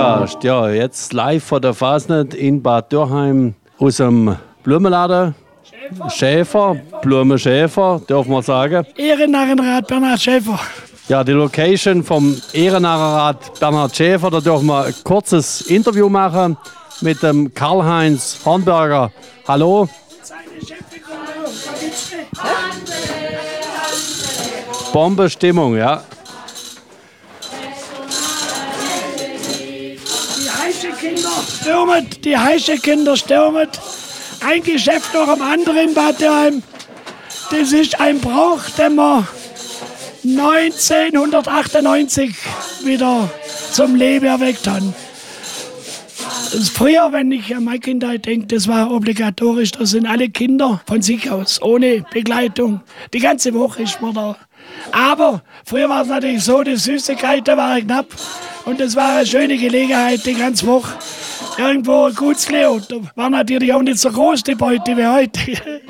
Podcast. Ja, jetzt live vor der Fasnet in Bad Dürheim aus dem Blumenladen. Schäfer, Blumenschäfer, dürfen wir sagen. Ehrennarrenrat Bernhard Schäfer. Ja, die Location vom Ehrennarrenrat Bernhard Schäfer, da dürfen wir ein kurzes Interview machen mit dem Karl-Heinz Hornberger. Hallo. Bombenstimmung, ja. Stürmen, die Kinder stürmen. Ein Geschäft noch am anderen in Bad. Das ist ein Brauch, den wir 1998 wieder zum Leben erweckt haben. Früher, wenn ich an meine Kindheit denke, das war obligatorisch. Da sind alle Kinder von sich aus, ohne Begleitung. Die ganze Woche ist man da. Aber früher war es natürlich so, die Süßigkeiten waren knapp. Und es war eine schöne Gelegenheit, die ganze Woche irgendwo gut zu leben. Da war natürlich auch nicht so groß die Beute wie heute.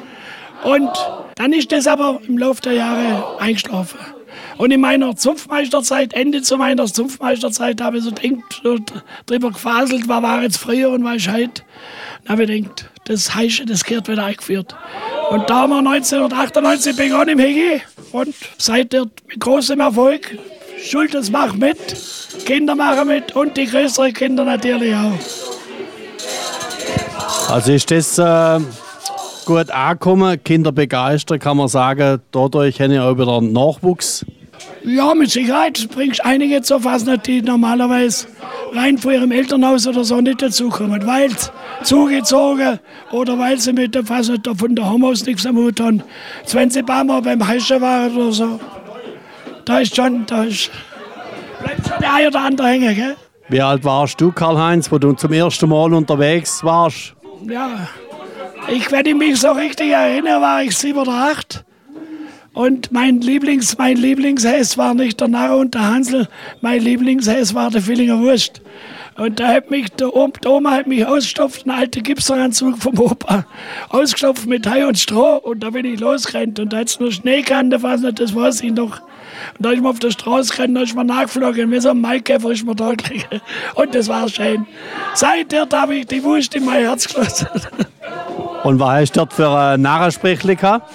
Und dann ist das aber im Laufe der Jahre eingeschlafen. Und in meiner Zunftmeisterzeit, Ende zu meiner Zunftmeisterzeit, habe ich so denkt, drüber gefaselt, was war jetzt früher und was ist heute. Dann habe ich gedacht, das Heische, das gehört wieder eingeführt. Und da haben wir 1998 begonnen im Hege und seitdem mit großem Erfolg. Schultes macht mit, Kinder machen mit und die größeren Kinder natürlich auch. Also ist das äh, gut angekommen, Kinder begeistert, kann man sagen, dadurch habe ich auch wieder Nachwuchs. Ja, mit Sicherheit bringst einige zur Fasnacht, die normalerweise rein von ihrem Elternhaus oder so nicht dazukommen, weil sie zugezogen oder weil sie mit der Fasnacht von der aus nichts am Hut haben. Wenn sie ein paar Mal beim Heischen waren oder so, da ist schon, da ist, bleibt schon der ein oder andere hängen, gell? Wie alt warst du, Karl-Heinz, wo du zum ersten Mal unterwegs warst? Ja, ich, wenn ich mich so richtig erinnere, war ich sieben oder acht. Und mein Lieblings, mein Lieblingshäs war nicht der Narr und der Hansel, mein Lieblingshäs war der Villinger Wurst. Und da hat mich der Oma hat mich ausgestopft, einen alten Gipsanzug vom Opa, ausgestopft mit Hai und Stroh. Und da bin ich losgerannt. Und da hat es nur Schnee gehabt, das weiß ich noch. Und da ist man auf der Straße gerannt, da ist man nachgeflogen, wie so ein Maikäfer ist man da gelegen. Und das war schön. Seitdem habe ich die Wurst in mein Herz geschlossen. Und was hast du dort für ein Narrensprechli gehabt?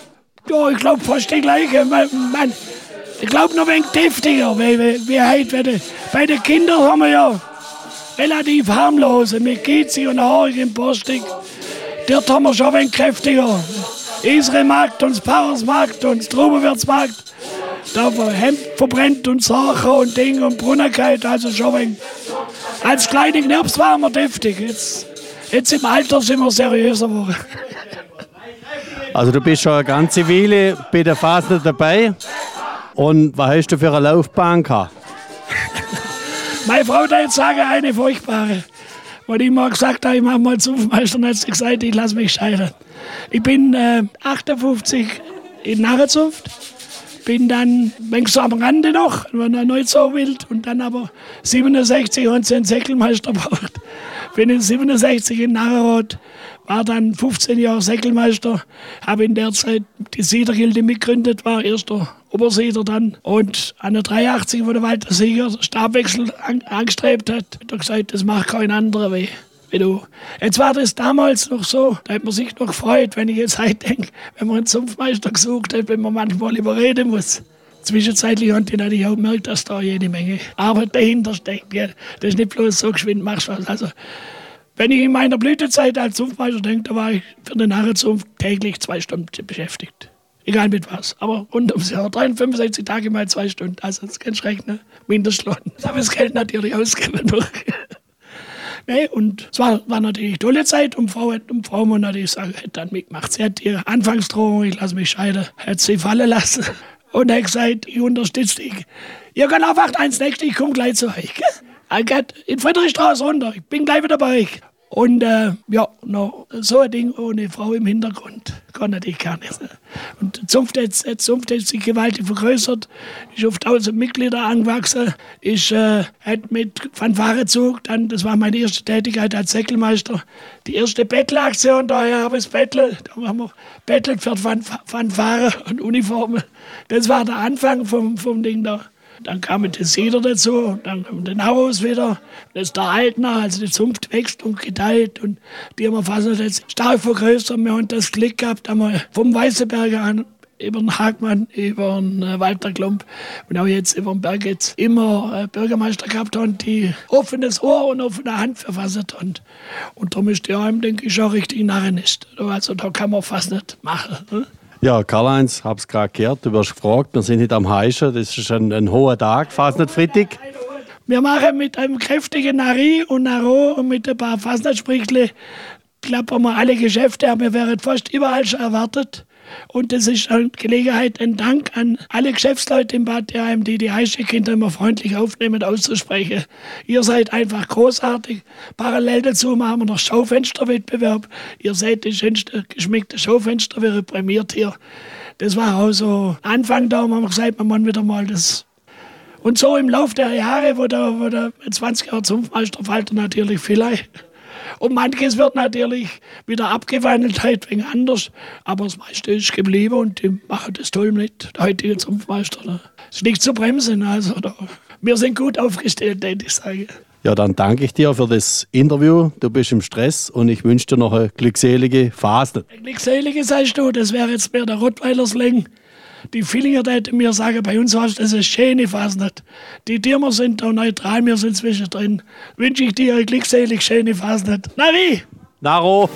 Ja, ich glaube fast die gleiche. Man, man, ich glaube noch ein wenig deftiger, wie, wie, wie heute. Bei den Kindern haben wir ja relativ harmlose, mit Gizi und Haarig im Postig. Dort haben wir schon ein wenig kräftiger. Israelmarkt und Pfarrersmarkt und Strubenwirtsmarkt. Da Hemd verbrennt und Sacher und Ding und Brunnerkeit, also schon wenig. Als kleine Knirps waren wir deftig. Jetzt, jetzt im Alter sind wir seriöser geworden. Also du bist schon eine ganze Weile bei der Phase dabei. Und was hast du für eine Laufbahn gehabt? Meine Frau da jetzt sagen, eine furchtbare. Weil ich mal gesagt habe, ich mache mal Zufmeister, dann hat sie gesagt, ich lasse mich scheitern. Ich bin äh, 58 in Narrenzunft, bin dann so am Rande noch, war noch nicht so wild und dann aber 67 und sie einen Säckelmeister braucht. Bin in 67 in Narrerot war dann 15 Jahre Säckelmeister, habe in der Zeit die Siedergilde mitgegründet, war erster Obersieder dann. Und an der 83, wo der Walter Sieger Stabwechsel an, angestrebt hat, hat er gesagt, das macht kein anderer weh. Wie du. Jetzt war das damals noch so, da hat man sich noch gefreut, wenn ich jetzt heute denke, wenn man einen Sumpfmeister gesucht hat, wenn man manchmal überreden muss. Zwischenzeitlich haben die natürlich auch gemerkt, dass da jede Menge Arbeit dahinter steckt. Das ist nicht bloß so geschwind machst was. Also wenn ich in meiner Blütezeit als Sumpfmeister denke, da war ich für den Narrensumpf täglich zwei Stunden beschäftigt. Egal mit was. Aber rund ums Jahr. 365 Tage mal zwei Stunden. Also das kannst du rechnen. Mindestlohn. Das habe ich das Geld natürlich ausgegeben. nee, und es war, natürlich tolle Zeit und Frau, und Frau muss natürlich sagen, hätte dann mitgemacht. Sie hat ihre Anfangsdrohung, ich lasse mich scheiden, hat sie fallen lassen. Und hat gesagt, ich unterstütze dich. Ihr könnt auf 8 1 nächste, ich komme gleich zu euch. In Friedrichstraße runter, ich bin gleich wieder bei euch. Und äh, ja, noch so ein Ding ohne Frau im Hintergrund kann natürlich gar nicht. Und die Zunft hat, die Zunft hat sich gewaltig vergrößert, ist auf 1000 Mitglieder angewachsen, ist, äh, hat mit Fanfarezug, dann, das war meine erste Tätigkeit als Säckelmeister, die erste Bettelaktion, daher habe ich Bettel, da haben wir Bettel für Fanfare und Uniformen. Das war der Anfang vom, vom Ding da. Dann kamen die Sieder dazu, dann kam der Nauhaus wieder. Das ist der Altner, also die Zunft wächst und gedeiht. Und die haben wir fast jetzt stark vergrößert. Wir haben das Glück gehabt, haben wir vom Weißeberger an über den Hagmann, über den äh, Walter Klump und auch jetzt über den Berg jetzt immer äh, Bürgermeister gehabt haben, die offenes Ohr und offene Hand verfasst haben. Und darum ist der Heim, denke ich, auch richtig Narrenist. Also da kann man fast nicht machen. Ja, Karl-Heinz, hab's gerade gehört, du wirst gefragt, wir sind heute am Heischen, das ist ein, ein hoher Tag, fast nicht Freitag. Wir machen mit einem kräftigen Nari und Naro und mit ein paar Fastnachtsprichle klappern wir alle Geschäfte, aber wir werden fast überall schon erwartet. Und das ist eine Gelegenheit, einen Dank an alle Geschäftsleute im Bad Dürheim, die die Heischkinder immer freundlich aufnehmen, auszusprechen. Ihr seid einfach großartig. Parallel dazu machen wir noch Schaufensterwettbewerb. Ihr seid die schönste geschmückte Schaufenster, wäre prämiert hier. Das war auch so Anfang da, haben wir gesagt, man muss wieder mal das und so im Laufe der Jahre, wo der, wo der 20 Jahre Zunftmeister fällt natürlich vielleicht und manches wird natürlich wieder abgewandelt, halt wegen anders. Aber das meiste ist geblieben und die machen das toll mit. Der heutige Zunftmeister. Da ist nicht zu bremsen. Also da, wir sind gut aufgestellt, würde ich sagen. Ja, dann danke ich dir für das Interview. Du bist im Stress und ich wünsche dir noch eine glückselige Phase. Eine glückselige sagst du, das wäre jetzt mehr der Rottweilersling die Villinger täten mir sagen, bei uns war das eine schöne Fasnacht. Die Dirmer sind da neutral, wir sind zwischendrin. Wünsche ich dir eine glückselig schöne Fasnacht. Na wie? Naro.